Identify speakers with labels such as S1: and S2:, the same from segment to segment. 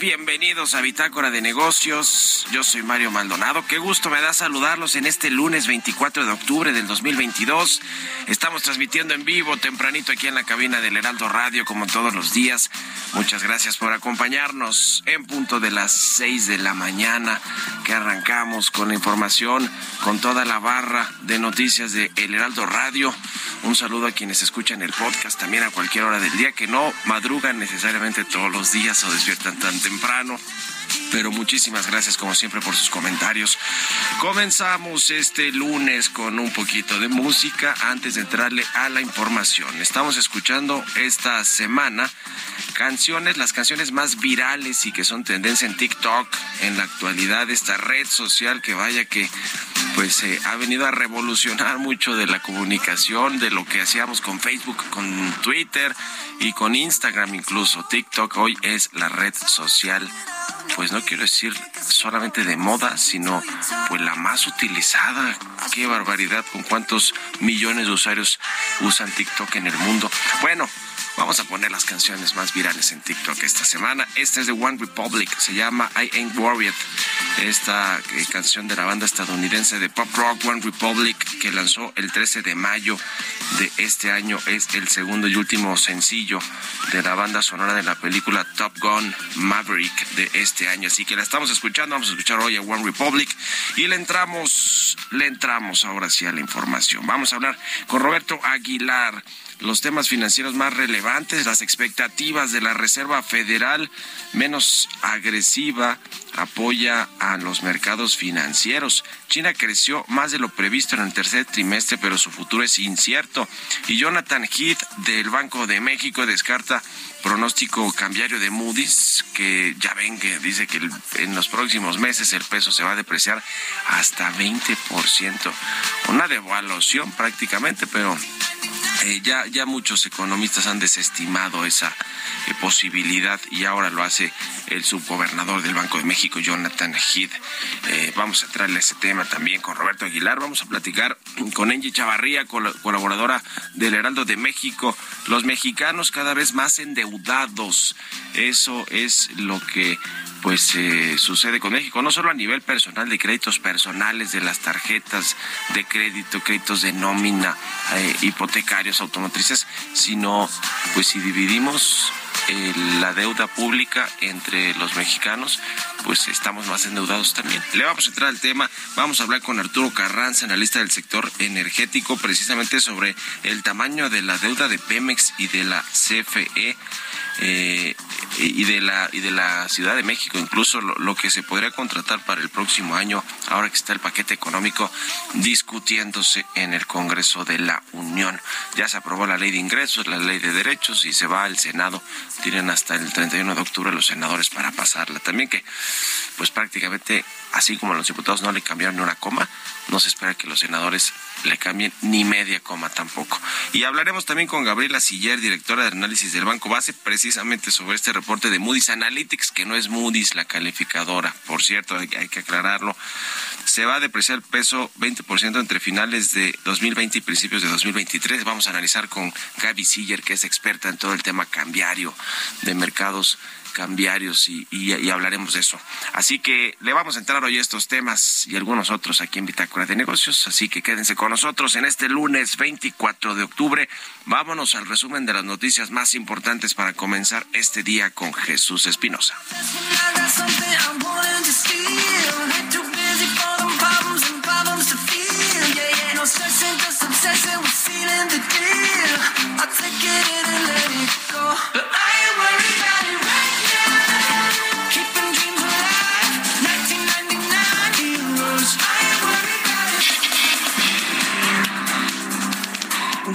S1: Bienvenidos a Bitácora de Negocios. Yo soy Mario Maldonado. Qué gusto me da saludarlos en este lunes 24 de octubre del 2022. Estamos transmitiendo en vivo tempranito aquí en la cabina del Heraldo Radio como todos los días. Muchas gracias por acompañarnos en punto de las 6 de la mañana arrancamos con la información, con toda la barra de noticias de El Heraldo Radio. Un saludo a quienes escuchan el podcast también a cualquier hora del día, que no madrugan necesariamente todos los días o despiertan tan temprano. Pero muchísimas gracias como siempre por sus comentarios. Comenzamos este lunes con un poquito de música antes de entrarle a la información. Estamos escuchando esta semana canciones, las canciones más virales y que son tendencia en TikTok en la actualidad, esta red social que vaya que pues eh, ha venido a revolucionar mucho de la comunicación, de lo que hacíamos con Facebook, con Twitter y con Instagram incluso. TikTok hoy es la red social pues no quiero decir solamente de moda, sino pues la más utilizada. Qué barbaridad, con cuántos millones de usuarios usan TikTok en el mundo. Bueno, Vamos a poner las canciones más virales en TikTok esta semana. Esta es de One Republic, se llama I Ain't Worried. Esta eh, canción de la banda estadounidense de pop rock One Republic que lanzó el 13 de mayo de este año es el segundo y último sencillo de la banda sonora de la película Top Gun Maverick de este año. Así que la estamos escuchando, vamos a escuchar hoy a One Republic y le entramos, le entramos ahora sí a la información. Vamos a hablar con Roberto Aguilar los temas financieros más relevantes, las expectativas de la Reserva Federal menos agresiva apoya a los mercados financieros. China creció más de lo previsto en el tercer trimestre, pero su futuro es incierto. Y Jonathan Heath del Banco de México descarta pronóstico cambiario de Moody's, que ya ven que dice que en los próximos meses el peso se va a depreciar hasta 20%. Una devaluación prácticamente, pero eh, ya, ya muchos economistas han desestimado esa eh, posibilidad y ahora lo hace el subgobernador del Banco de México, Jonathan Heath. Eh, vamos a entrarle a ese tema también con Roberto Aguilar. Vamos a platicar con Angie Chavarría, colaboradora del Heraldo de México. Los mexicanos cada vez más endeudados. Eso es lo que pues eh, sucede con México, no solo a nivel personal de créditos personales, de las tarjetas de crédito, créditos de nómina, eh, hipotecarios, automotrices, sino pues si dividimos eh, la deuda pública entre los mexicanos, pues estamos más endeudados también. Le vamos a entrar al tema, vamos a hablar con Arturo Carranza, analista del sector energético, precisamente sobre el tamaño de la deuda de Pemex y de la CFE eh, y de la y de la Ciudad de México, incluso lo, que se podría contratar para el próximo año, ahora que está el paquete económico discutiéndose en el Congreso de la Unión. Ya se aprobó la ley de ingresos, la ley de derechos y se va al Senado. Tienen hasta el 31 de octubre los senadores para pasarla. También que, pues prácticamente, así como los diputados no le cambiaron una coma, no se espera que los senadores le cambien ni media coma tampoco. Y hablaremos también con Gabriela Siller, directora de análisis del Banco Base, precisamente sobre este reporte de Moody's Analytics, que no es Moody's la calificadora, por cierto, hay, que aclararlo. Se va a depreciar el peso 20% entre finales de 2020 y principios de 2023. Vamos a analizar con Gaby Siller, que es experta en todo el tema cambiario de mercados cambiarios y, hablaremos de eso. Así que le vamos a entrar hoy estos temas y algunos otros aquí en Bitácora de Negocios, así que quédense con nosotros en este lunes 24 de octubre. Vámonos al resumen de las noticias más importantes para comenzar este día con Jesús Espinosa.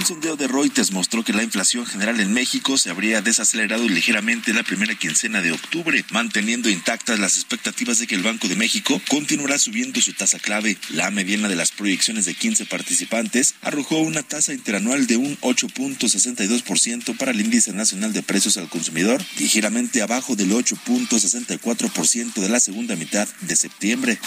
S2: Un sondeo de Reuters mostró que la inflación general en México se habría desacelerado ligeramente la primera quincena de octubre, manteniendo intactas las expectativas de que el Banco de México continuará subiendo su tasa clave. La mediana de las proyecciones de 15 participantes arrojó una tasa interanual de un 8.62% para el índice nacional de precios al consumidor, ligeramente abajo del 8.64% de la segunda mitad de septiembre.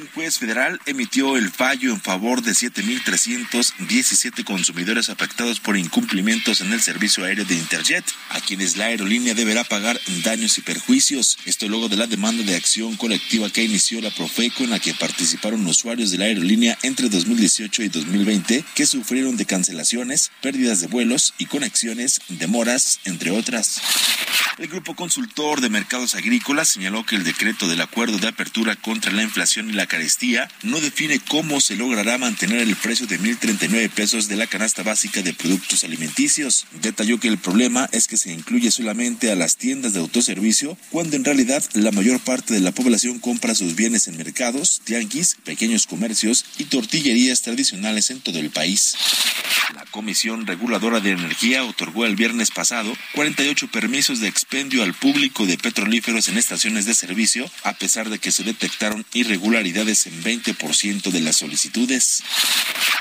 S2: Un juez federal emitió el fallo en favor de 7.317 consumidores afectados por incumplimientos en el servicio aéreo de Interjet, a quienes la aerolínea deberá pagar daños y perjuicios. Esto luego de la demanda de acción colectiva que inició la Profeco en la que participaron usuarios de la aerolínea entre 2018 y 2020 que sufrieron de cancelaciones, pérdidas de vuelos y conexiones, demoras, entre otras. El grupo consultor de mercados agrícolas señaló que el decreto del acuerdo de apertura contra la inflación y la carestía no define cómo se logrará mantener el precio de 1.039 pesos de la canasta básica de productos alimenticios. Detalló que el problema es que se incluye solamente a las tiendas de autoservicio, cuando en realidad la mayor parte de la población compra sus bienes en mercados, tianguis, pequeños comercios y tortillerías tradicionales en todo el país. La Comisión Reguladora de Energía otorgó el viernes pasado 48 permisos de expendio al público de petrolíferos en estaciones de servicio, a pesar de que se detectaron irregularidades en 20% de las solicitudes.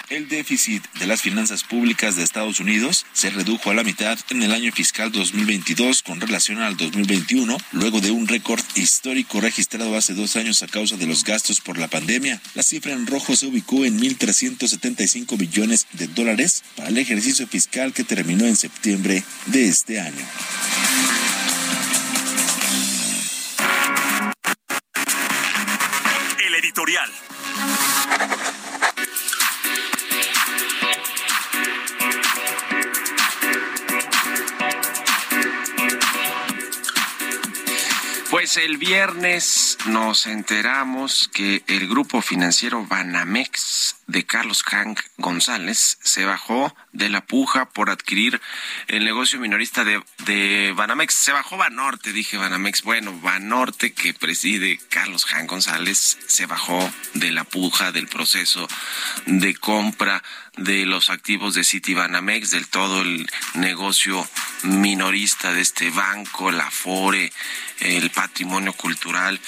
S2: El déficit de las finanzas públicas de Estados Unidos se redujo a la mitad en el año fiscal 2022 con relación al 2021, luego de un récord histórico registrado hace dos años a causa de los gastos por la pandemia. La cifra en rojo se ubicó en 1.375 billones de dólares para el ejercicio fiscal que terminó en septiembre de este año.
S1: Pues el viernes nos enteramos que el grupo financiero Banamex de Carlos Hank González se bajó de la puja por adquirir el negocio minorista de, de Banamex. Se bajó Banorte, dije Banamex. Bueno, Banorte que preside Carlos Hank González se bajó de la puja del proceso de compra de los activos de Citibanamex, del todo el negocio minorista de este banco, la FORE, el patrimonio cultural.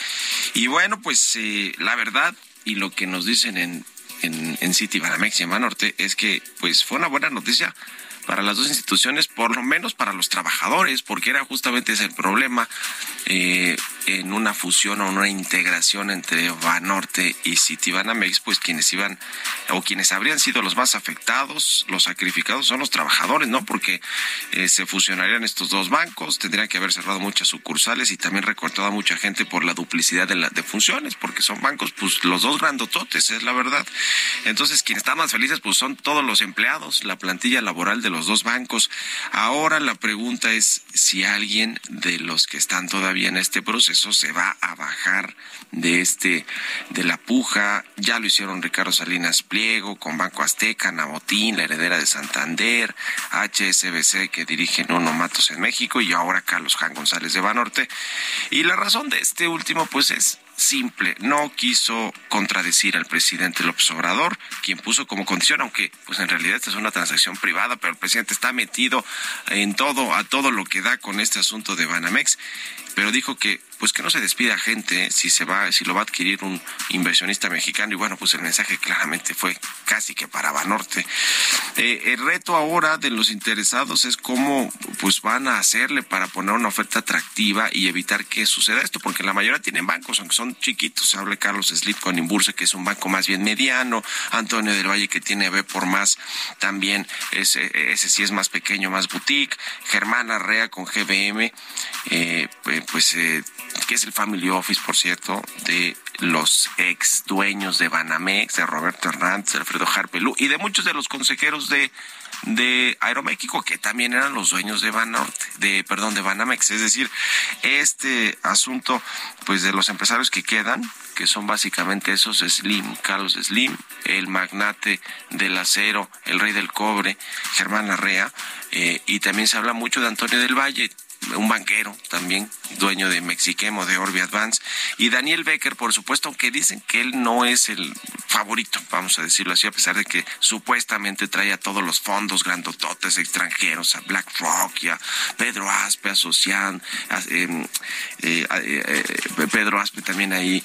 S1: Y bueno, pues eh, la verdad y lo que nos dicen en, en, Citibanamex y en Banorte es que pues fue una buena noticia para las dos instituciones, por lo menos para los trabajadores, porque era justamente ese el problema eh, en una fusión o una integración entre Banorte y Citibanamex, pues quienes iban o quienes habrían sido los más afectados, los sacrificados son los trabajadores, ¿no? Porque eh, se fusionarían estos dos bancos, tendrían que haber cerrado muchas sucursales y también recortado a mucha gente por la duplicidad de, la, de funciones, porque son bancos, pues los dos grandototes, es la verdad. Entonces, quienes están más felices, pues son todos los empleados, la plantilla laboral de los dos bancos. Ahora la pregunta es si alguien de los que están todavía en este proceso se va a bajar de este de la puja. Ya lo hicieron Ricardo Salinas Pliego con Banco Azteca, Nabotín, la heredera de Santander, HSBC que dirige Nuno Matos en México y ahora Carlos Jan González de Banorte. Y la razón de este último pues es simple, no quiso contradecir al presidente López Obrador, quien puso como condición, aunque pues en realidad esta es una transacción privada, pero el presidente está metido en todo, a todo lo que da con este asunto de Banamex, pero dijo que pues que no se despida gente si se va, si lo va a adquirir un inversionista mexicano, y bueno, pues el mensaje claramente fue casi que para Banorte. Eh, el reto ahora de los interesados es cómo pues van a hacerle para poner una oferta atractiva y evitar que suceda esto, porque la mayoría tienen bancos, aunque son chiquitos. Habla Carlos Slip con Imburse, que es un banco más bien mediano, Antonio del Valle, que tiene B por más, también ese, ese sí es más pequeño, más boutique, Germán Arrea con GBM, eh, pues eh, que es el family office, por cierto, de los ex dueños de Banamex, de Roberto Hernández, Alfredo Harpelú y de muchos de los consejeros de de Aeroméxico que también eran los dueños de Banorte, de perdón, de Banamex, es decir, este asunto pues de los empresarios que quedan, que son básicamente esos Slim, Carlos Slim, el magnate del acero, el rey del cobre, Germán Larrea, eh, y también se habla mucho de Antonio del Valle, un banquero también, dueño de Mexiquemo, de Orbi Advance, y Daniel Becker, por supuesto, aunque dicen que él no es el favorito, vamos a decirlo así, a pesar de que supuestamente trae a todos los fondos grandototes extranjeros, a BlackRock y a Pedro Aspe, a Socian, a, eh, eh, eh, Pedro Aspe también ahí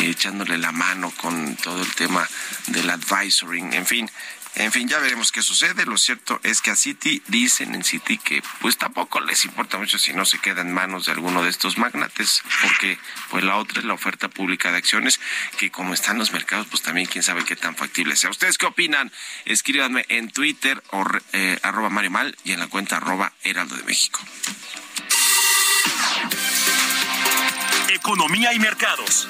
S1: echándole la mano con todo el tema del advisoring, en fin, en fin, ya veremos qué sucede. Lo cierto es que a Citi dicen en Citi que pues tampoco les importa mucho si no se queda en manos de alguno de estos magnates, porque pues la otra es la oferta pública de acciones, que como están los mercados, pues también quién sabe qué tan factible sea. ¿Ustedes qué opinan? Escríbanme en Twitter o eh, arroba Mario Mal y en la cuenta arroba Heraldo de México.
S3: Economía y mercados.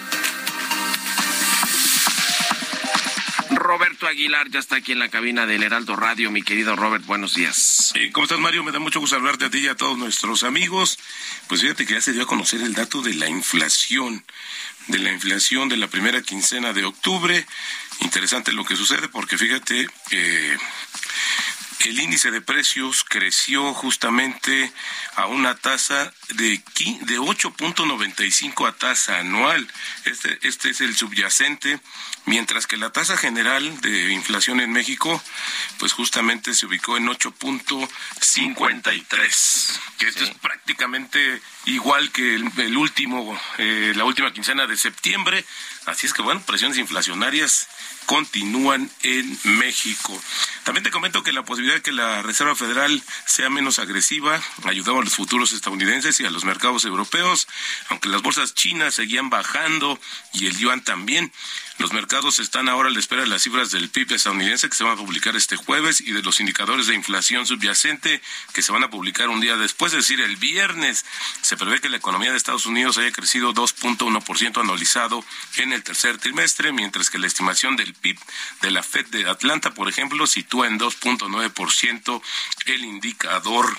S1: Roberto Aguilar ya está aquí en la cabina del Heraldo Radio. Mi querido Robert, buenos días.
S4: Eh, ¿Cómo estás, Mario? Me da mucho gusto hablarte a ti y a todos nuestros amigos. Pues fíjate que ya se dio a conocer el dato de la inflación, de la inflación de la primera quincena de octubre. Interesante lo que sucede porque fíjate, eh, el índice de precios creció justamente a una tasa de, de 8.95 a tasa anual. Este, este es el subyacente, mientras que la tasa general de inflación en México, pues justamente se ubicó en 8.53, que esto es prácticamente igual que el, último, eh, la última quincena de septiembre. Así es que, bueno, presiones inflacionarias continúan en México. También te comento que la posibilidad de que la Reserva Federal sea menos agresiva ayudaba a los futuros estadounidenses a los mercados europeos, aunque las bolsas chinas seguían bajando y el yuan también. Los mercados están ahora a la espera de las cifras del PIB estadounidense que se van a publicar este jueves y de los indicadores de inflación subyacente que se van a publicar un día después, es decir, el viernes. Se prevé que la economía de Estados Unidos haya crecido 2.1% anualizado en el tercer trimestre, mientras que la estimación del PIB de la Fed de Atlanta, por ejemplo, sitúa en 2.9% el indicador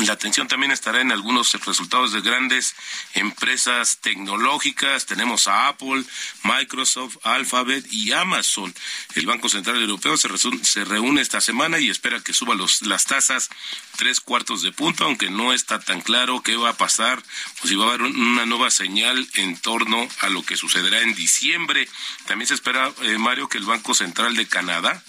S4: la atención también estará en algunos resultados de grandes empresas tecnológicas. Tenemos a Apple, Microsoft, Alphabet y Amazon. El Banco Central Europeo se, reúne esta semana y espera que suba las tasas tres cuartos de punto, aunque no está tan claro qué va a pasar o si va a haber una nueva señal en torno a lo que sucederá en diciembre. También se espera, eh, Mario, que el Banco Central de Canadá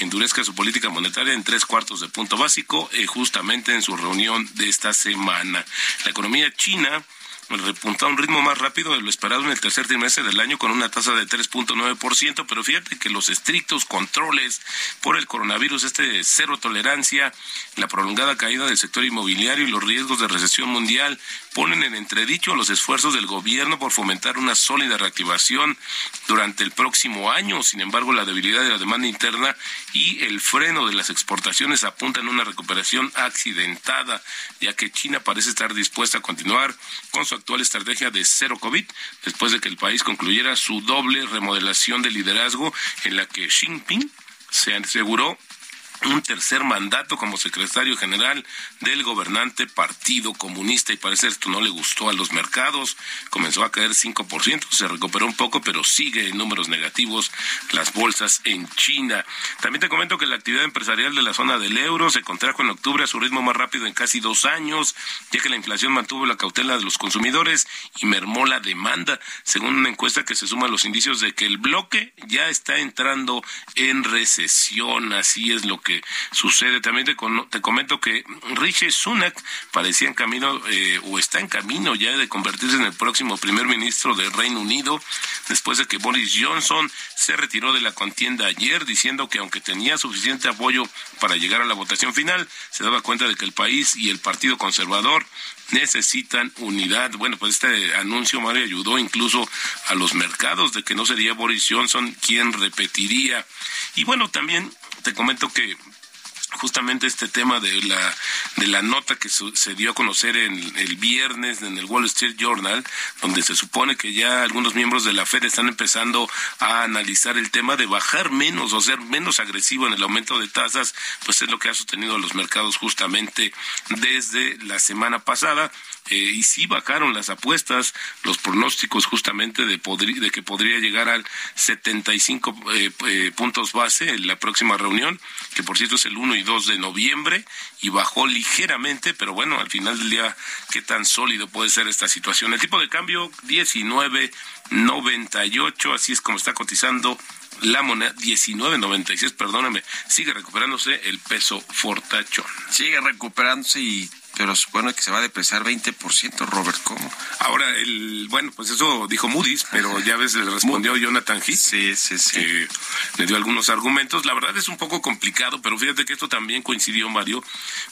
S4: endurezca su política monetaria en tres cuartos de punto básico, eh, justamente en su reunión de esta semana. La economía china repuntó a un ritmo más rápido de lo esperado en el tercer trimestre del año con una tasa de 3.9%, pero fíjate que los estrictos controles por el coronavirus, este cero tolerancia, la prolongada caída del sector inmobiliario y los riesgos de recesión mundial ponen en entredicho los esfuerzos del gobierno por fomentar una sólida reactivación durante el próximo año. Sin embargo, la debilidad de la demanda interna y el freno de las exportaciones apuntan a una recuperación accidentada, ya que China parece estar dispuesta a continuar con su actual estrategia de cero COVID, después de que el país concluyera su doble remodelación de liderazgo en la que Xi Jinping se aseguró un tercer mandato como secretario general del gobernante Partido Comunista. Y parece esto no le gustó a los mercados, comenzó a caer 5%, se recuperó un poco, pero sigue en números negativos las bolsas en China. También te comento que la actividad empresarial de la zona del euro se contrajo en octubre a su ritmo más rápido en casi dos años, ya que la inflación mantuvo la cautela de los consumidores y mermó la demanda, según una encuesta que se suma a los indicios de que el bloque ya está entrando en recesión, así es lo que que sucede. También te, te comento que Rishi Sunak parecía en camino eh, o está en camino ya de convertirse en el próximo primer ministro del Reino Unido después de que Boris Johnson se retiró de la contienda ayer diciendo que aunque tenía suficiente apoyo para llegar a la votación final, se daba cuenta de que el país y el Partido Conservador necesitan unidad. Bueno, pues este anuncio, Mario, ayudó incluso a los mercados de que no sería Boris Johnson quien repetiría. Y bueno, también te comento que justamente este tema de la de la nota que se dio a conocer en el viernes en el Wall Street Journal, donde se supone que ya algunos miembros de la Fed están empezando a analizar el tema de bajar menos o ser menos agresivo en el aumento de tasas, pues es lo que ha sostenido los mercados justamente desde la semana pasada. Eh, y sí bajaron las apuestas, los pronósticos justamente de, de que podría llegar al 75 eh, eh, puntos base en la próxima reunión, que por cierto es el 1 y 2 de noviembre, y bajó ligeramente, pero bueno, al final del día, ¿qué tan sólido puede ser esta situación? El tipo de cambio 19.98, así es como está cotizando la moneda 19.96, perdóname, sigue recuperándose el peso fortachón.
S1: Sigue recuperándose y pero supone que se va a depreciar 20%, Robert, ¿cómo?
S4: Ahora, el, bueno, pues eso dijo Moody's, pero ya ves, le respondió Jonathan Heath.
S1: Sí, sí, sí.
S4: le dio algunos argumentos. La verdad es un poco complicado, pero fíjate que esto también coincidió, Mario,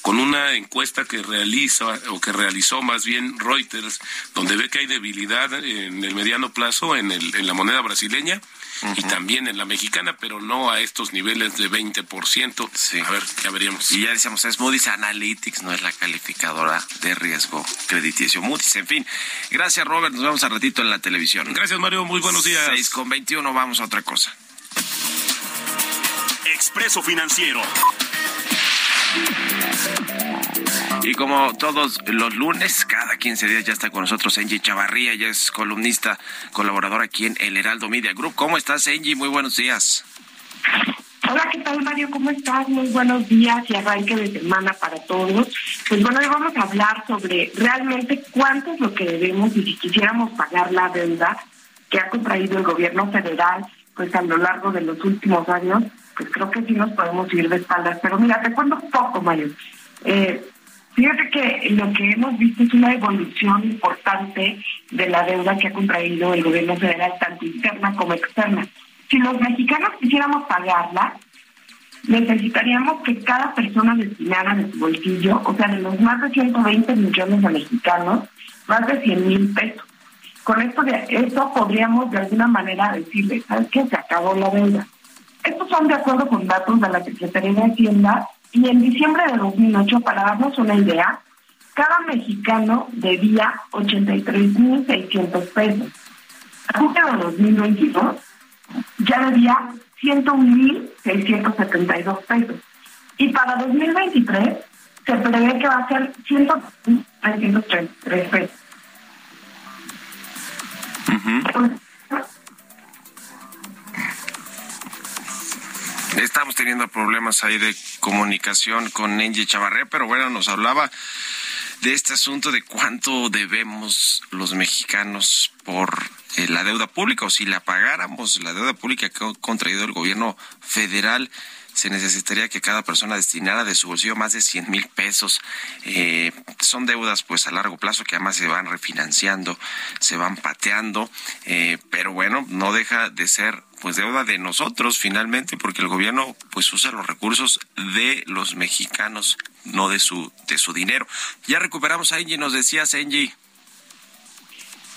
S4: con una encuesta que realiza, o que realizó más bien Reuters, donde ve que hay debilidad en el mediano plazo en, el, en la moneda brasileña y también en la mexicana, pero no a estos niveles de 20%. Sí. A ver, ya veríamos.
S1: Y ya decíamos, es Moody's Analytics, no es la calificadora de riesgo crediticio Moody's. En fin, gracias Robert, nos vemos al ratito en la televisión.
S4: Gracias Mario, muy buenos días.
S1: 6 con 21, vamos a otra cosa.
S3: Expreso Financiero.
S1: Y como todos los lunes, cada 15 días ya está con nosotros Angie Chavarría, ya es columnista, colaborador aquí en El Heraldo Media Group. ¿Cómo estás, Angie? Muy buenos días.
S5: Hola, ¿qué tal Mario? ¿Cómo estás? Muy buenos días y arranque de semana para todos. Pues bueno, hoy vamos a hablar sobre realmente cuánto es lo que debemos y si quisiéramos pagar la deuda que ha contraído el gobierno federal pues a lo largo de los últimos años, pues creo que sí nos podemos ir de espaldas. Pero mira, te cuento poco, Mario. Eh, Fíjate que lo que hemos visto es una evolución importante de la deuda que ha contraído el gobierno federal, tanto interna como externa. Si los mexicanos quisiéramos pagarla, necesitaríamos que cada persona destinara de su bolsillo, o sea, de los más de 120 millones de mexicanos, más de 100 mil pesos. Con esto, de, esto podríamos de alguna manera decirle, ¿sabes qué? Se acabó la deuda. Estos son de acuerdo con datos de la Secretaría de Hacienda y en diciembre de 2008, para darnos una idea, cada mexicano debía 83.600 pesos. A junio de 2022 ya debía 101.672 pesos. Y para 2023 se prevé que va a ser 100.333 pesos.
S1: Estamos teniendo problemas ahí de comunicación con Angie Chavarré, pero bueno, nos hablaba de este asunto de cuánto debemos los mexicanos por eh, la deuda pública o si la pagáramos la deuda pública que ha contraído el gobierno federal se necesitaría que cada persona destinara de su bolsillo más de 100 mil pesos. Eh, son deudas pues a largo plazo que además se van refinanciando, se van pateando, eh, pero bueno, no deja de ser pues deuda de nosotros finalmente porque el gobierno pues usa los recursos de los mexicanos, no de su de su dinero. Ya recuperamos a Angie, nos decías Angie.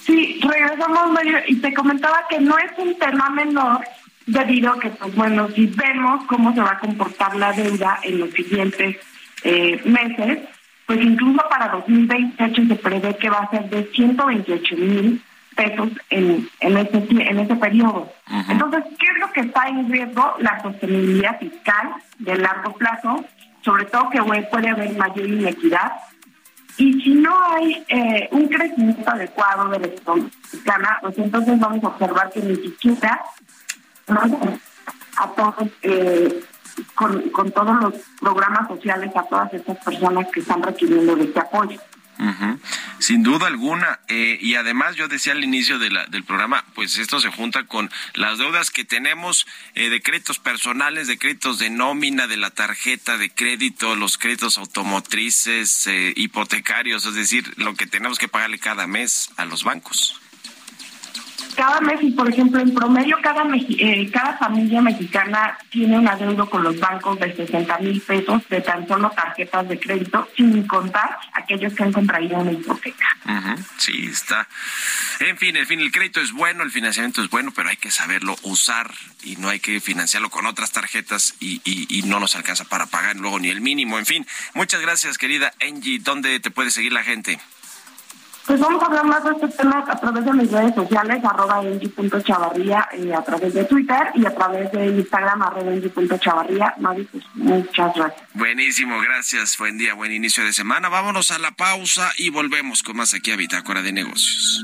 S5: Sí, regresamos Mario, y te comentaba que no es un tema menor debido a que, pues bueno, si vemos cómo se va a comportar la deuda en los siguientes eh, meses, pues incluso para 2028 se prevé que va a ser de 128 mil pesos en, en, ese, en ese periodo. Entonces, ¿qué es lo que está en riesgo? La sostenibilidad fiscal de largo plazo, sobre todo que puede haber mayor inequidad. Y si no hay eh, un crecimiento adecuado de la economía pues entonces vamos a observar que ni siquiera a todos, eh, con, con todos los programas sociales, a todas estas personas que están requiriendo de este apoyo.
S1: Sin duda alguna. Eh, y además yo decía al inicio de la, del programa, pues esto se junta con las deudas que tenemos eh, de créditos personales, de créditos de nómina, de la tarjeta de crédito, los créditos automotrices, eh, hipotecarios, es decir, lo que tenemos que pagarle cada mes a los bancos
S5: cada mes y por ejemplo en promedio cada eh, cada familia mexicana tiene un adeudo con los bancos de 60 mil pesos de tan solo tarjetas de crédito sin contar aquellos que han contraído una hipoteca.
S1: Sí, está. En fin, en fin, el crédito es bueno, el financiamiento es bueno, pero hay que saberlo usar y no hay que financiarlo con otras tarjetas y, y no nos alcanza para pagar luego ni el mínimo. En fin, muchas gracias querida Angie. ¿Dónde te puede seguir la gente?
S5: Pues vamos a hablar más de este tema a través de mis redes sociales, arroba chavarría, eh, a través de Twitter y a través de Instagram, arroba chavarría. pues muchas gracias.
S1: Buenísimo, gracias. Buen día, buen inicio de semana. Vámonos a la pausa y volvemos con más aquí a Bitácora de Negocios.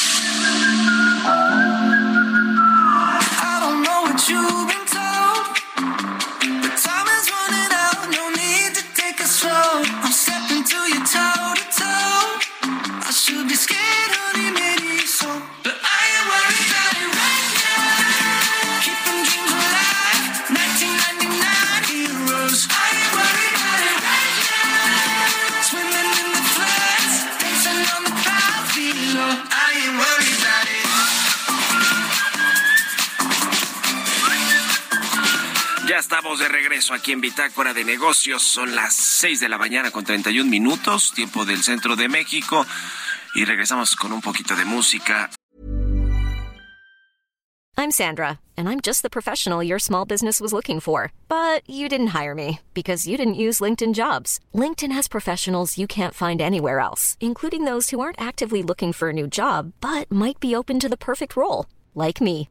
S1: Aquí en Bitácora de Negocios. Son las 6 de la mañana con 31 minutos, tiempo del centro de México. Y regresamos con un poquito de música.
S6: I'm Sandra, and I'm just the professional your small business was looking for. But you didn't hire me because you didn't use LinkedIn jobs. LinkedIn has professionals you can't find anywhere else, including those who aren't actively looking for a new job but might be open to the perfect role, like me.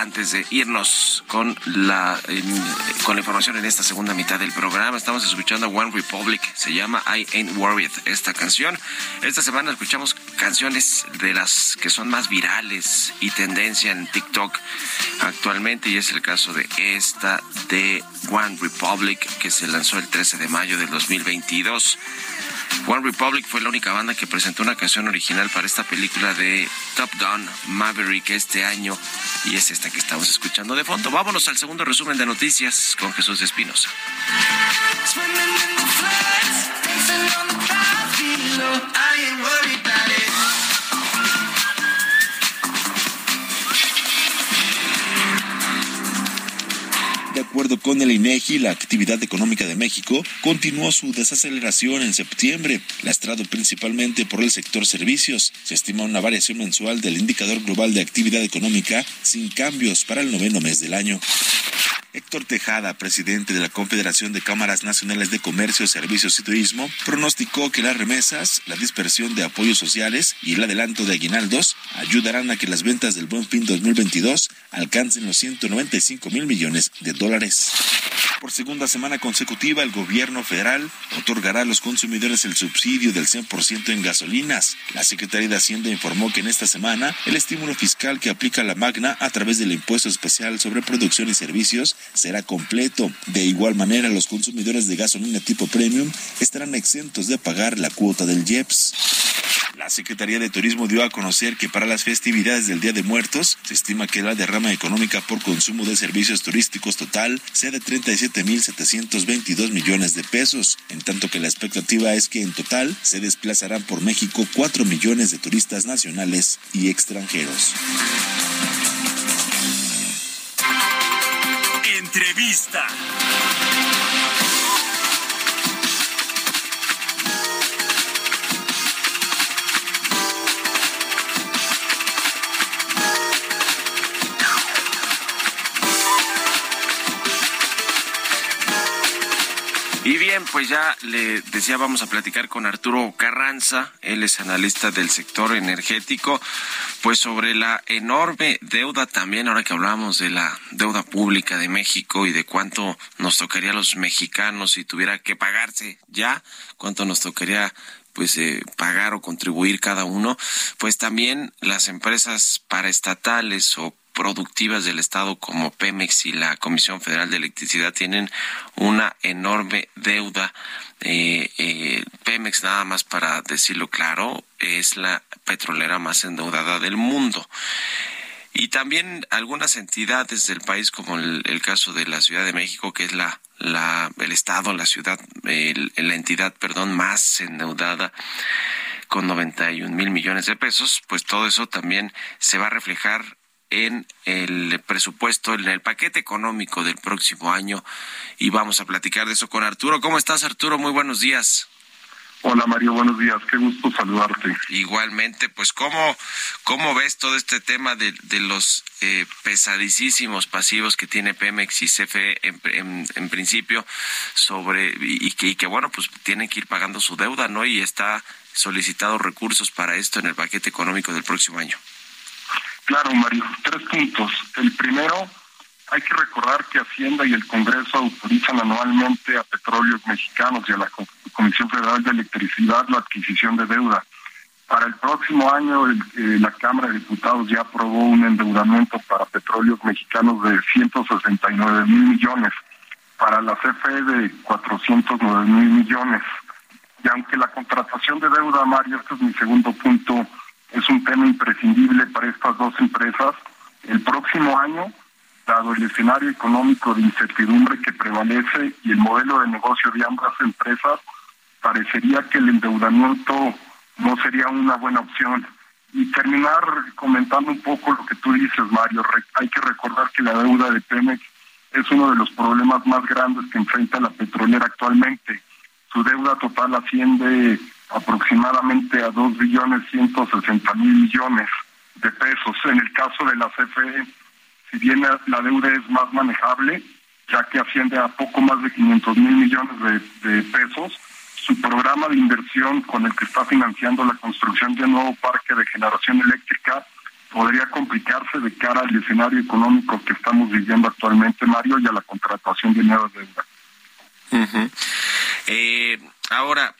S1: Antes de irnos con la, con la información en esta segunda mitad del programa, estamos escuchando One Republic, se llama I Ain't Worried esta canción. Esta semana escuchamos canciones de las que son más virales y tendencia en TikTok actualmente, y es el caso de esta de One Republic, que se lanzó el 13 de mayo del 2022. One Republic fue la única banda que presentó una canción original para esta película de Top Gun Maverick este año y es esta que estamos escuchando de fondo. Vámonos al segundo resumen de noticias con Jesús Espinosa.
S2: Acuerdo con el INEGI, la actividad económica de México continuó su desaceleración en septiembre, lastrado principalmente por el sector servicios. Se estima una variación mensual del indicador global de actividad económica sin cambios para el noveno mes del año. Héctor Tejada, presidente de la Confederación de Cámaras Nacionales de Comercio, Servicios y Turismo, pronosticó que las remesas, la dispersión de apoyos sociales y el adelanto de aguinaldos ayudarán a que las ventas del Buen Fin 2022 alcancen los 195 mil millones de dólares. Por segunda semana consecutiva, el gobierno federal otorgará a los consumidores el subsidio del 100% en gasolinas. La Secretaría de Hacienda informó que en esta semana el estímulo fiscal que aplica la Magna a través del impuesto especial sobre producción y servicios será completo. De igual manera, los consumidores de gasolina tipo premium estarán exentos de pagar la cuota del IEPS. La Secretaría de Turismo dio a conocer que para las festividades del Día de Muertos se estima que la derrama económica por consumo de servicios turísticos total sea de 37.722 millones de pesos, en tanto que la expectativa es que en total se desplazarán por México 4 millones de turistas nacionales y extranjeros.
S3: Entrevista.
S1: Y bien, pues ya le decía, vamos a platicar con Arturo Carranza, él es analista del sector energético, pues sobre la enorme deuda también, ahora que hablamos de la deuda pública de México y de cuánto nos tocaría a los mexicanos si tuviera que pagarse ya, cuánto nos tocaría pues eh, pagar o contribuir cada uno, pues también las empresas paraestatales o productivas del Estado como Pemex y la Comisión Federal de Electricidad tienen una enorme deuda. Eh, eh, Pemex, nada más para decirlo claro, es la petrolera más endeudada del mundo. Y también algunas entidades del país, como el, el caso de la Ciudad de México, que es la, la, el Estado, la ciudad, el- la entidad, perdón, más endeudada con 91 mil millones de pesos, pues todo eso también se va a reflejar en el presupuesto, en el paquete económico del próximo año. Y vamos a platicar de eso con Arturo. ¿Cómo estás, Arturo? Muy buenos días.
S7: Hola Mario, buenos días, qué gusto saludarte.
S1: Igualmente, pues cómo, cómo ves todo este tema de, de los eh, pesadísimos pasivos que tiene Pemex y CFE en, en- en principio sobre y, y que, y que bueno pues tienen que ir pagando su deuda, ¿no? Y está solicitado recursos para esto en el paquete económico del próximo año.
S7: Claro Mario, tres puntos. El primero, hay que recordar que Hacienda y el Congreso autorizan anualmente a petróleos mexicanos y a la Co- Comisión Federal de Electricidad la adquisición de deuda. Para el próximo año, el- eh, la Cámara de Diputados ya aprobó un endeudamiento para petróleos mexicanos de 169 mil millones, para la CFE de 409 mil millones. Y aunque la contratación de deuda, Mario, este es mi segundo punto, es un tema imprescindible para estas dos empresas, el próximo año dado el escenario económico de incertidumbre que prevalece y el modelo de negocio de ambas empresas, parecería que el endeudamiento no sería una buena opción. Y terminar comentando un poco lo que tú dices, Mario. hay que recordar que la deuda de Pemex es uno de los problemas más grandes que enfrenta la petrolera actualmente. Su deuda total asciende aproximadamente a 2 billones 160 mil millones de pesos. En el caso de la CFE, si bien la deuda es más manejable, ya que asciende a poco más de 500 mil millones de, pesos, su programa de inversión con el que está financiando la construcción de un nuevo parque de generación eléctrica podría complicarse de cara al escenario económico que estamos viviendo actualmente, Mario, y a la contratación de nuevas deudas.
S1: Eh, ahora,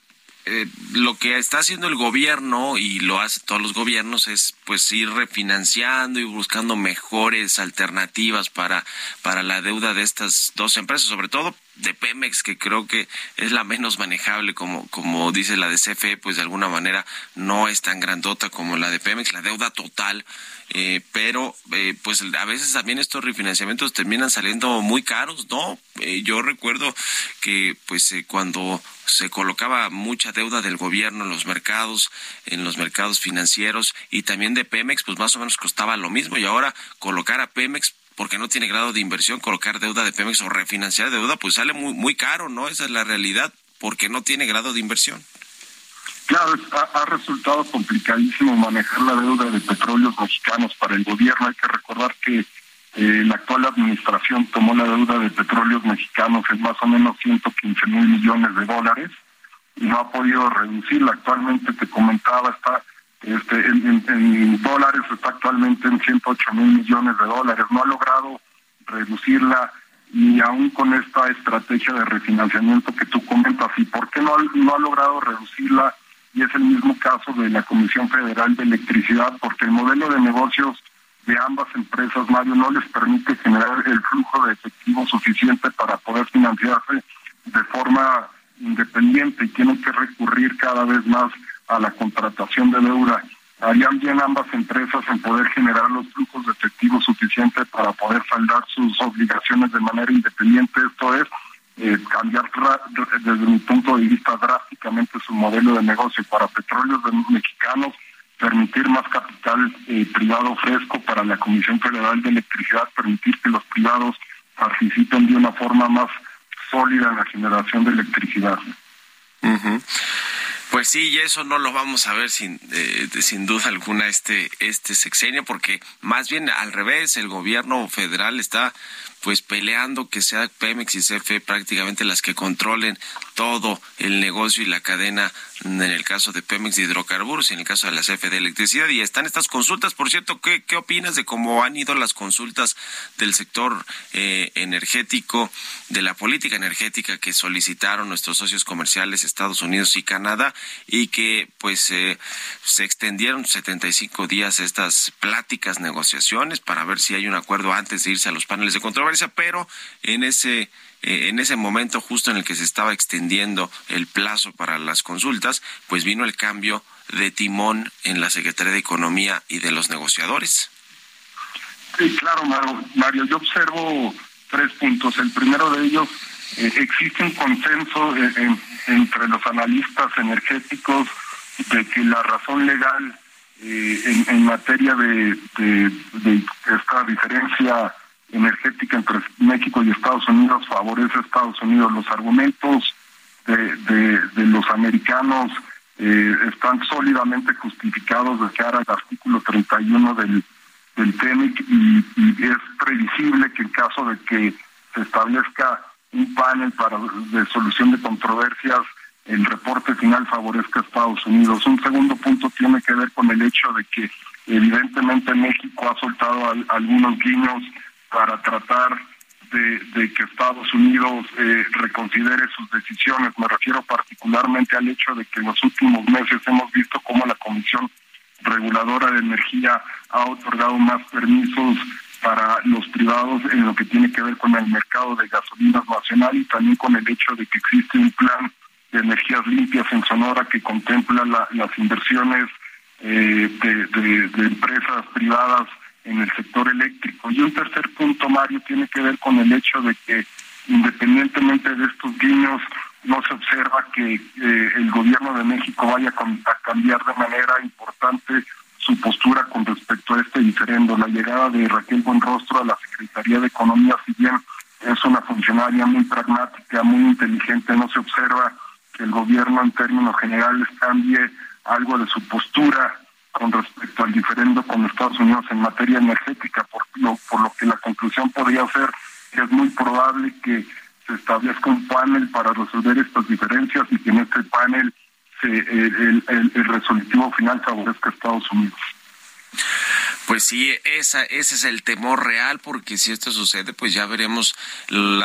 S1: eh, lo que está haciendo el gobierno y lo hace todos los gobiernos es pues ir refinanciando y buscando mejores alternativas para para la deuda de estas dos empresas, sobre todo de Pemex, que creo que es la menos manejable, como, como dice la de CFE, pues de alguna manera no es tan grandota como la de Pemex, la deuda total eh, pero eh, pues a veces también estos refinanciamientos terminan saliendo muy caros, ¿no? Eh, yo recuerdo que pues cuando se colocaba mucha deuda del gobierno en los mercados, en los mercados financieros y también de Pemex, pues más o menos costaba lo mismo y ahora colocar a Pemex porque no tiene grado de inversión, colocar deuda de Pemex o refinanciar deuda, pues sale muy, muy caro, ¿no? Esa es la realidad, porque no tiene grado de inversión.
S7: Claro, ha, resultado complicadísimo manejar la deuda de petróleos mexicanos para el gobierno. Hay que recordar que eh, la actual administración tomó la deuda de petróleos mexicanos en más o menos 115 mil millones de dólares y no ha podido reducirla. Actualmente, te comentaba, está este, en, dólares, está actualmente en 108 mil millones de dólares. No ha logrado reducirla y aún con esta estrategia de refinanciamiento que tú comentas. ¿Y por qué no, no ha logrado reducirla? y es el mismo caso de la Comisión Federal de Electricidad, porque el modelo de negocios de ambas empresas, Mario, no les permite generar el flujo de efectivo suficiente para poder financiarse de forma independiente y tienen que recurrir cada vez más a la contratación de deuda. Harían bien ambas empresas en poder generar los flujos de efectivo suficientes para poder saldar sus obligaciones de manera independiente. Esto es, eh, cambiar desde mi punto de vista drásticamente su modelo de negocio para petróleos mexicanos, permitir más capital eh, privado fresco para la Comisión Federal de Electricidad, permitir que los privados participen de una forma más sólida en la generación de electricidad.
S1: Pues sí, y eso no lo vamos a ver sin, eh, sin duda alguna este, este sexenio, porque más bien al revés, el gobierno federal está pues peleando que sea Pemex y CFE prácticamente las que controlen todo el negocio y la cadena en el caso de Pemex de hidrocarburos y en el caso de la CFE de electricidad. Y están estas consultas, por cierto, ¿qué, qué opinas de cómo han ido las consultas del sector eh, energético, de la política energética que solicitaron nuestros socios comerciales Estados Unidos y Canadá y que pues eh, se extendieron 75 días estas pláticas, negociaciones para ver si hay un acuerdo antes de irse a los paneles de control pero en ese eh, en ese momento justo en el que se estaba extendiendo el plazo para las consultas, pues vino el cambio de timón en la Secretaría de Economía y de los negociadores.
S7: Sí, claro, Mario. Yo observo tres puntos. El primero de ellos, eh, existe un consenso eh, entre los analistas energéticos de que la razón legal en, materia de esta diferencia energética entre México y Estados Unidos favorece a Estados Unidos. Los argumentos de, de, los americanos eh, están sólidamente justificados de cara al artículo 31 del, del TEMIC y, es previsible que en caso de que se establezca un panel para de solución de controversias, el reporte final favorezca a Estados Unidos. Un segundo punto tiene que ver con el hecho de que evidentemente México ha soltado algunos guiños para tratar de, que Estados Unidos eh, reconsidere sus decisiones. Me refiero particularmente al hecho de que en los últimos meses hemos visto cómo la Comisión Reguladora de Energía ha otorgado más permisos para los privados en lo que tiene que ver con el mercado de gasolinas nacional y también con el hecho de que existe un plan de energías limpias en Sonora que contempla las inversiones eh, de empresas privadas en el sector eléctrico. Y un tercer punto, Mario, tiene que ver con el hecho de que independientemente de estos guiños, no se observa que eh, el gobierno de México vaya a cambiar de manera importante su postura con respecto a este diferendo. La llegada de Raquel Buenrostro a la Secretaría de Economía, si bien es una funcionaria muy pragmática, muy inteligente, no se observa que el gobierno en términos generales cambie algo de su postura con respecto al diferendo con Estados Unidos en materia energética, por lo, por lo que la conclusión podría ser que es muy probable que se establezca un panel para resolver estas diferencias y que en este panel se, el, el, resolutivo final favorezca a Estados Unidos.
S1: Pues sí, esa, ese es el temor real, porque si esto sucede, pues ya veremos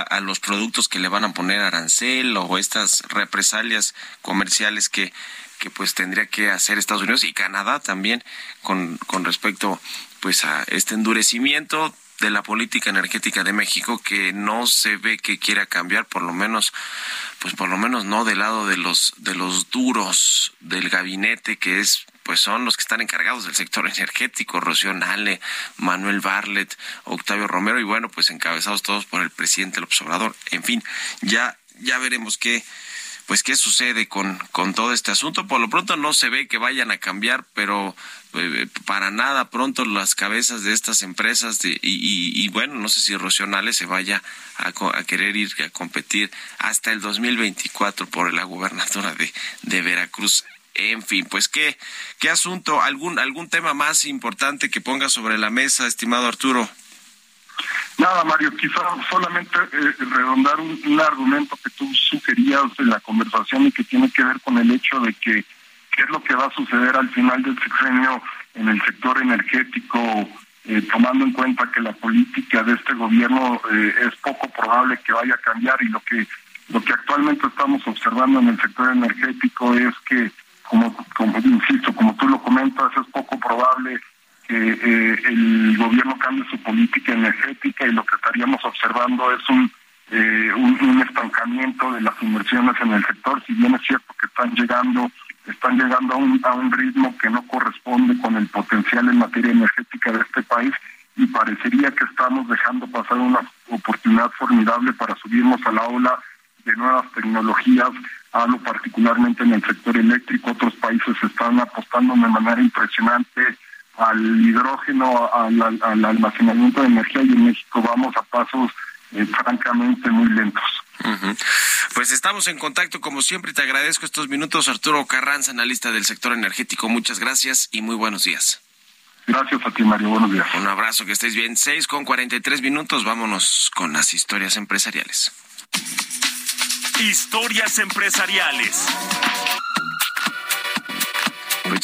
S1: a los productos que le van a poner arancel o estas represalias comerciales que, que pues tendría que hacer Estados Unidos y Canadá también con, con respecto pues a este endurecimiento de la política energética de México que no se ve que quiera cambiar por lo menos pues por lo menos no del lado de los de los duros del gabinete que es pues son los que están encargados del sector energético, Rocío Nale, Manuel Barlet, Octavio Romero y bueno, pues encabezados todos por el presidente López Obrador. En fin, ya ya veremos qué pues qué sucede con, con todo este asunto. Por lo pronto no se ve que vayan a cambiar, pero eh, para nada pronto las cabezas de estas empresas de, y, y, bueno, no sé si Rocío se vaya a, a, querer ir a competir hasta el 2024 por la gubernatura de, de Veracruz. En fin, pues qué, qué asunto, algún, algún tema más importante que ponga sobre la mesa, estimado Arturo.
S7: Nada, Mario, quizá solamente eh, redondar un, argumento que tú sugerías en la conversación y que tiene que ver con el hecho de que qué es lo que va a suceder al final del sexenio en el sector energético, eh, tomando en cuenta que la política de este gobierno eh, es poco probable que vaya a cambiar y lo que lo que actualmente estamos observando en el sector energético es que, como, como insisto, como tú lo comentas, es poco probable que eh, el gobierno cambie su política energética y lo que estaríamos observando es un, eh, un, estancamiento de las inversiones en el sector, si bien es cierto que están llegando están llegando a un, a un ritmo que no corresponde con el potencial en materia energética de este país y parecería que estamos dejando pasar una oportunidad formidable para subirnos a la ola de nuevas tecnologías, hablo particularmente en el sector eléctrico, otros países están apostando de manera impresionante al hidrógeno, al, al, almacenamiento de energía y en México vamos a pasos eh, francamente muy lentos.
S1: Pues estamos en contacto como siempre. Te agradezco estos minutos, Arturo Carranza, analista del sector energético. Muchas gracias y muy buenos días.
S7: Gracias a ti, Mario. Buenos días.
S1: Un abrazo, que estéis bien. Seis con cuarenta y tres minutos. Vámonos con las historias empresariales.
S3: Historias empresariales.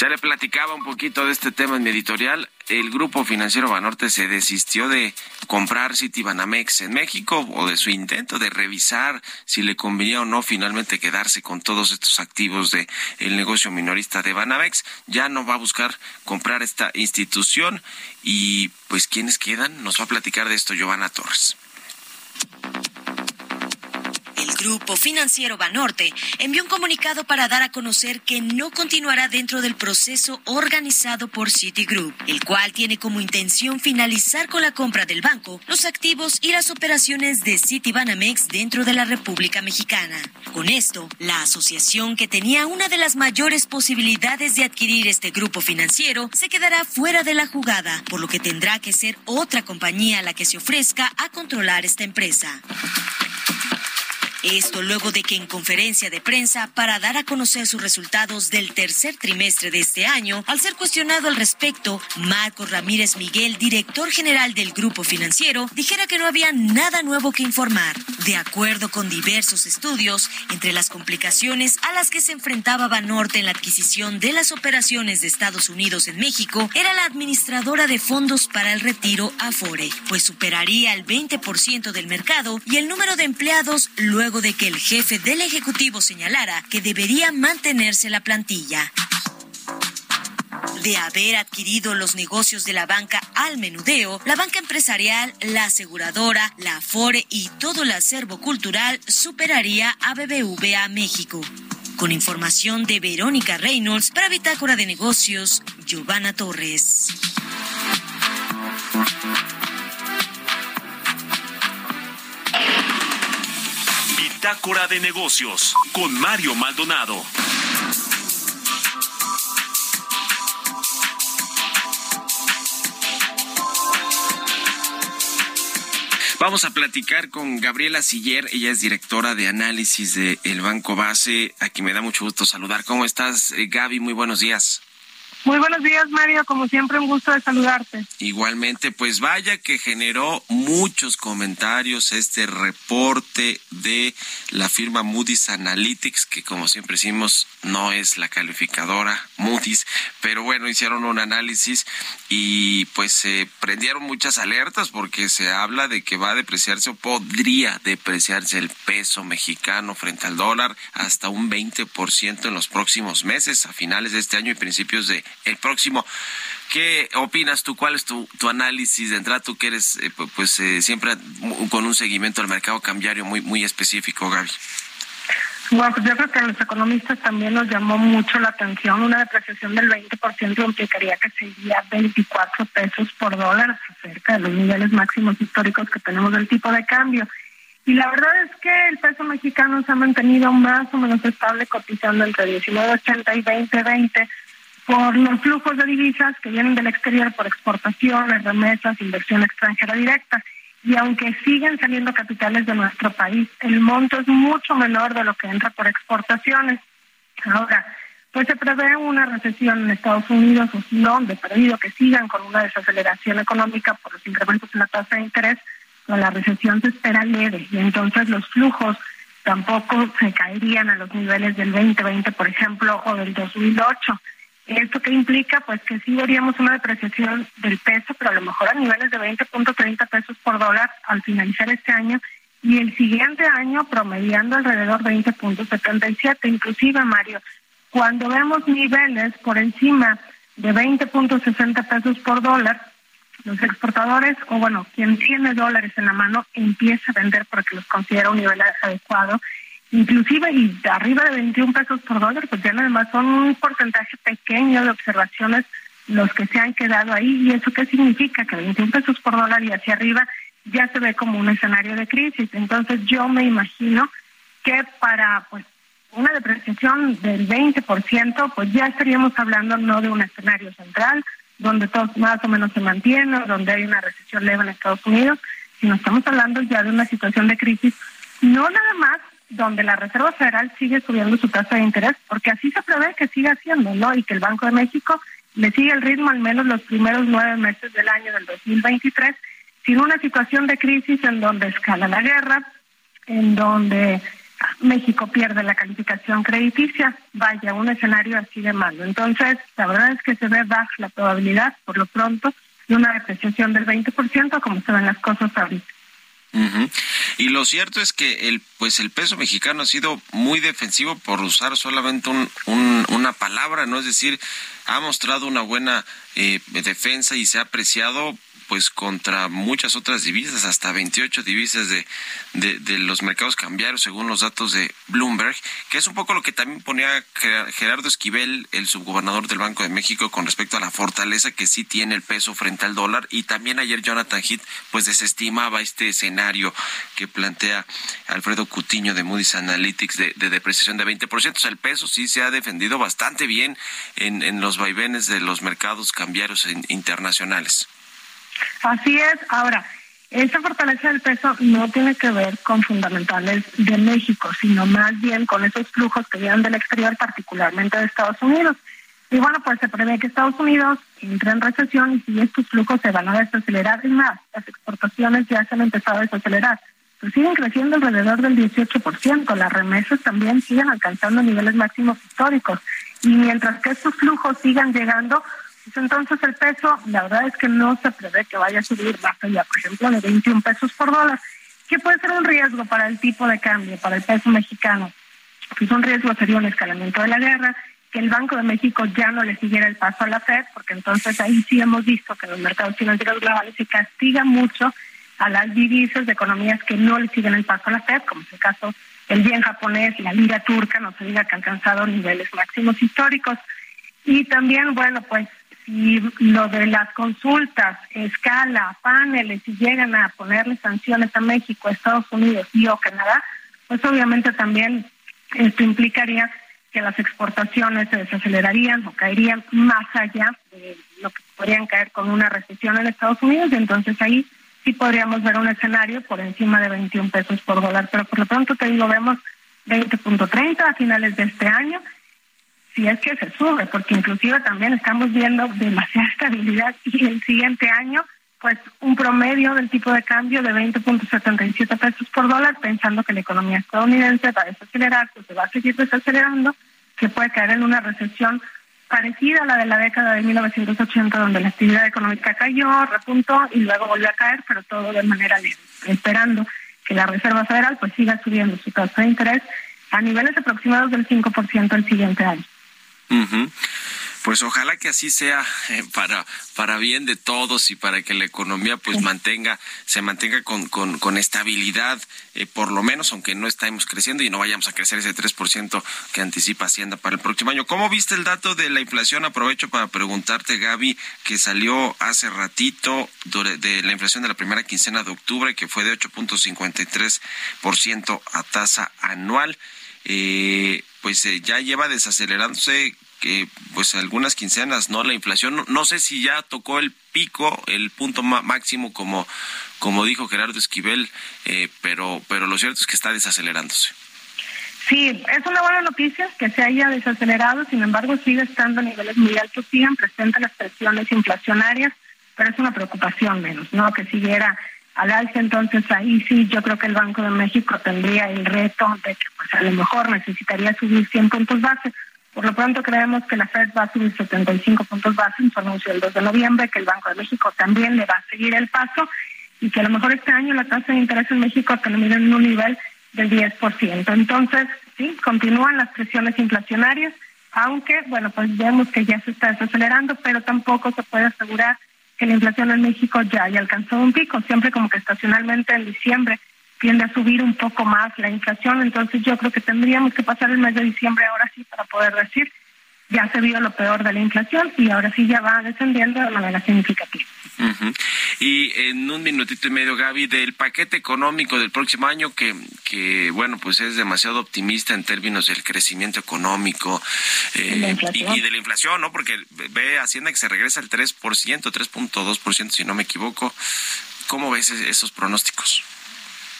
S1: Ya le platicaba un poquito de este tema en mi editorial. El grupo financiero Banorte se desistió de comprar Citibanamex en México o de su intento de revisar si le convenía o no finalmente quedarse con todos estos activos de el negocio minorista de Banamex. Ya no va a buscar comprar esta institución y pues quiénes quedan nos va a platicar de esto Giovanna Torres.
S8: Grupo Financiero Banorte envió un comunicado para dar a conocer que no continuará dentro del proceso organizado por Citigroup, el cual tiene como intención finalizar con la compra del banco, los activos y las operaciones de Citibanamex dentro de la República Mexicana. Con esto, la asociación que tenía una de las mayores posibilidades de adquirir este grupo financiero se quedará fuera de la jugada, por lo que tendrá que ser otra compañía la que se ofrezca a controlar esta empresa. Esto luego de que en conferencia de prensa para dar a conocer sus resultados del tercer trimestre de este año, al ser cuestionado al respecto, Marcos Ramírez Miguel, director general del grupo financiero, dijera que no había nada nuevo que informar. De acuerdo con diversos estudios, entre las complicaciones a las que se enfrentaba Banorte en la adquisición de las operaciones de Estados Unidos en México, era la administradora de fondos para el retiro Afore, pues superaría el 20% del mercado y el número de empleados luego de que el jefe del Ejecutivo señalara que debería mantenerse la plantilla. De haber adquirido los negocios de la banca al menudeo, la banca empresarial, la aseguradora, la Afore y todo el acervo cultural superaría a BBVA México. Con información de Verónica Reynolds para Bitácora de Negocios, Giovanna Torres.
S3: Bitácora de negocios con Mario Maldonado.
S1: Vamos a platicar con Gabriela Siller, ella es directora de análisis de El Banco Base, a quien me da mucho gusto saludar. ¿Cómo estás, eh, Gaby? Muy buenos días.
S9: Muy buenos días, Mario. Como siempre, un gusto de saludarte.
S1: Igualmente, pues vaya que generó muchos comentarios este reporte de la firma Moody's Analytics, que como siempre decimos, no es la calificadora Moody's, pero bueno, hicieron un análisis y pues se prendieron muchas alertas porque se habla de que va a depreciarse o podría depreciarse el peso mexicano frente al dólar hasta un 20% en los próximos meses, a finales de este año y principios de el próximo. ¿Qué opinas tú? ¿Cuál es tu, tu análisis de entrada? Tú que eres eh, pues eh, siempre con un seguimiento al mercado cambiario muy, muy específico, Gaby.
S9: Bueno, pues yo creo que a los economistas también nos llamó mucho la atención. Una depreciación del 20% implicaría que sería 24 pesos por dólar, cerca de los niveles máximos históricos que tenemos del tipo de cambio. Y la verdad es que el peso mexicano se ha mantenido más o menos estable cotizando entre 19.80 y 20.20 por los flujos de divisas que vienen del exterior por exportaciones, remesas, inversión extranjera directa. Y aunque siguen saliendo capitales de nuestro país, el monto es mucho menor de lo que entra por exportaciones. Ahora, pues se prevé una recesión en Estados Unidos, o si no, de perdido que sigan con una desaceleración económica por los incrementos en la tasa de interés, pero la recesión se espera leve y entonces los flujos tampoco se caerían a los niveles del 2020, por ejemplo, o del 2008. ¿Esto qué implica? Pues que sí veríamos una depreciación del peso, pero a lo mejor a niveles de 20.30 pesos por dólar al finalizar este año y el siguiente año promediando alrededor de 20.77. Inclusive, Mario, cuando vemos niveles por encima de 20.60 pesos por dólar, los exportadores, o bueno, quien tiene dólares en la mano, empieza a vender porque los considera un nivel adecuado inclusive y arriba de 21 pesos por dólar, pues ya nada más son un porcentaje pequeño de observaciones los que se han quedado ahí. ¿Y eso qué significa? Que 21 pesos por dólar y hacia arriba ya se ve como un escenario de crisis. Entonces yo me imagino que para pues una depreciación del 20%, pues ya estaríamos hablando no de un escenario central, donde todo más o menos se mantiene, donde hay una recesión leve en Estados Unidos, sino estamos hablando ya de una situación de crisis, no nada más donde la Reserva Federal sigue subiendo su tasa de interés, porque así se prevé que siga haciendo, ¿no? Y que el Banco de México le sigue el ritmo al menos los primeros nueve meses del año del 2023, sin una situación de crisis en donde escala la guerra, en donde México pierde la calificación crediticia, vaya, un escenario así de malo. Entonces, la verdad es que se ve baja la probabilidad, por lo pronto, de una depreciación del 20%, como se ven las cosas ahorita.
S1: Y lo cierto es que el pues el peso mexicano ha sido muy defensivo por usar solamente un, una palabra, no es decir, ha mostrado una buena eh, defensa y se ha apreciado pues contra muchas otras divisas, hasta 28 divisas de, de, los mercados cambiarios, según los datos de Bloomberg, que es un poco lo que también ponía Gerardo Esquivel, el subgobernador del Banco de México, con respecto a la fortaleza que sí tiene el peso frente al dólar. Y también ayer Jonathan Heath, pues desestimaba este escenario que plantea Alfredo Cutiño de Moody's Analytics de, depreciación de 20%. O el peso sí se ha defendido bastante bien en, en los vaivenes de los mercados cambiarios internacionales.
S9: Así es. Ahora, esa fortaleza del peso no tiene que ver con fundamentales de México, sino más bien con esos flujos que vienen del exterior, particularmente de Estados Unidos. Y bueno, pues se prevé que Estados Unidos entre en recesión y si estos flujos se van a desacelerar, y más, las exportaciones ya se han empezado a desacelerar, pues siguen creciendo alrededor del 18%, las remesas también siguen alcanzando niveles máximos históricos. Y mientras que estos flujos sigan llegando, entonces el peso, la verdad es que no se prevé que vaya a subir más allá, por ejemplo, de 21 pesos por dólar, que puede ser un riesgo para el tipo de cambio, para el peso mexicano. Pues un riesgo sería un escalamiento de la guerra, que el Banco de México ya no le siguiera el paso a la Fed, porque entonces ahí sí hemos visto que los mercados financieros globales se castigan mucho a las divisas de economías que no le siguen el paso a la Fed, como es el caso del bien japonés la lira turca, no se diga que han alcanzado niveles máximos históricos. Y también, bueno, pues si lo de las consultas escala, paneles y llegan a ponerle sanciones a México, Estados Unidos y o Canadá, pues obviamente también esto implicaría que las exportaciones se desacelerarían o caerían más allá de lo que podrían caer con una recesión en Estados Unidos. Y entonces ahí sí podríamos ver un escenario por encima de 21 pesos por dólar, pero por lo pronto te digo, vemos 20.30 a finales de este año, si es que se sube, porque inclusive también estamos viendo demasiada estabilidad y el siguiente año pues un promedio del tipo de cambio de 20.77 pesos por dólar, pensando que la economía estadounidense va a desacelerarse, se va a seguir desacelerando, que puede caer en una recesión parecida a la de la década de 1980, donde la actividad económica cayó, repuntó y luego volvió a caer, pero todo de manera lenta, esperando que la Reserva Federal pues siga subiendo su tasa de interés a niveles aproximados del 5% el siguiente año.
S1: Pues ojalá que así sea eh, para, para bien de todos y para que la economía pues mantenga, se mantenga con, con, estabilidad, eh, por lo menos, aunque no estemos creciendo y no vayamos a crecer ese 3% que anticipa Hacienda para el próximo año. ¿Cómo viste el dato de la inflación? Aprovecho para preguntarte, Gaby, que salió hace ratito de la inflación de la primera quincena de octubre, que fue de 8.53% a tasa anual. Eh, pues ya lleva desacelerándose que pues algunas quincenas, ¿no? La inflación, no, sé si ya tocó el pico, el punto máximo como, como dijo Gerardo Esquivel, eh, pero, pero lo cierto es que está desacelerándose.
S9: Sí, es una buena noticia que se haya desacelerado, sin embargo sigue estando a niveles muy altos, siguen presentes las presiones inflacionarias, pero es una preocupación menos, ¿no? Que siguiera al alza, entonces ahí sí yo creo que el Banco de México tendría el reto de que pues a lo mejor necesitaría subir 100 puntos base, por lo pronto creemos que la Fed va a subir 75 puntos base en su anuncio el 2 de noviembre, que el Banco de México también le va a seguir el paso y que a lo mejor este año la tasa de interés en México termine en un nivel del 10%. Entonces, sí, continúan las presiones inflacionarias, aunque, bueno, pues vemos que ya se está desacelerando, pero tampoco se puede asegurar que la inflación en México ya haya alcanzado un pico, siempre como que estacionalmente en diciembre tiende a subir un poco más la inflación, entonces yo creo que tendríamos que pasar el mes de diciembre ahora sí para poder decir ya se vio lo peor de la inflación y ahora sí ya va descendiendo de manera significativa.
S1: Y en un minutito y medio, Gaby, del paquete económico del próximo año, que, que bueno, pues es demasiado optimista en términos del crecimiento económico eh, y, y, de la inflación, ¿no? Porque ve Hacienda que se regresa al 3%, 3.2%, si no me equivoco. ¿Cómo ves esos pronósticos?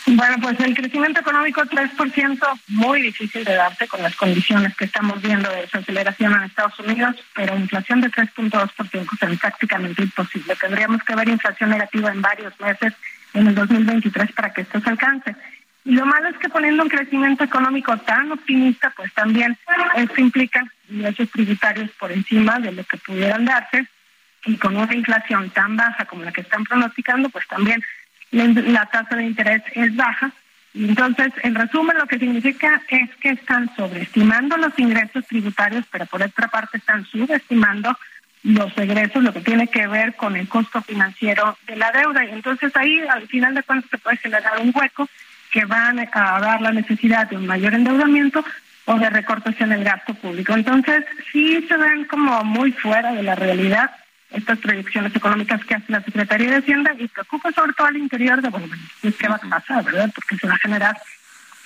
S9: Bueno, pues el crecimiento económico 3%, muy difícil de darse con las condiciones que estamos viendo de desaceleración en Estados Unidos, pero inflación de 3.2% es prácticamente imposible. Tendríamos que ver inflación negativa en varios meses en el 2023 para que esto se alcance. Y lo malo es que poniendo un crecimiento económico tan optimista, pues también esto implica ingresos tributarios por encima de lo que pudieran darse y con una inflación tan baja como la que están pronosticando, pues también la, tasa de interés es baja. Entonces, en resumen, lo que significa es que están sobreestimando los ingresos tributarios, pero por otra parte están subestimando los egresos, lo que tiene que ver con el costo financiero de la deuda. Y entonces ahí, al final de cuentas, se puede generar un hueco que va a dar la necesidad de un mayor endeudamiento o de recortes en el gasto público. Entonces, sí se ven como muy fuera de la realidad estas proyecciones económicas que hace la Secretaría de Hacienda y preocupa sobre todo al interior de, bueno, ¿qué va a pasar, verdad? Porque se va a generar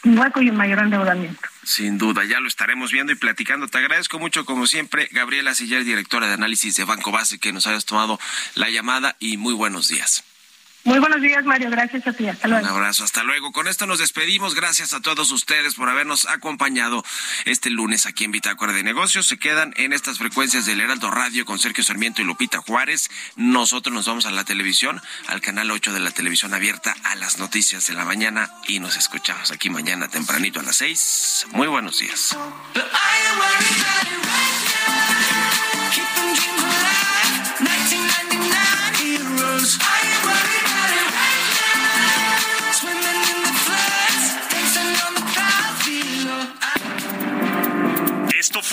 S9: un hueco y un mayor endeudamiento.
S1: Sin duda, ya lo estaremos viendo y platicando. Te agradezco mucho, como siempre, Gabriela Sillar, directora de análisis de Banco Base, que nos hayas tomado la llamada y muy buenos días.
S9: Muy buenos días, Mario. Gracias a ti. Hasta luego.
S1: Un abrazo. Hasta luego. Con esto nos despedimos. Gracias a todos ustedes por habernos acompañado este lunes aquí en Bitácora de Negocios. Se quedan en estas frecuencias del Heraldo Radio con Sergio Sarmiento y Lupita Juárez. Nosotros nos vamos a la televisión, al canal 8 de la televisión abierta a las noticias de la mañana y nos escuchamos aquí mañana tempranito a las 6. Muy buenos días.
S3: Esto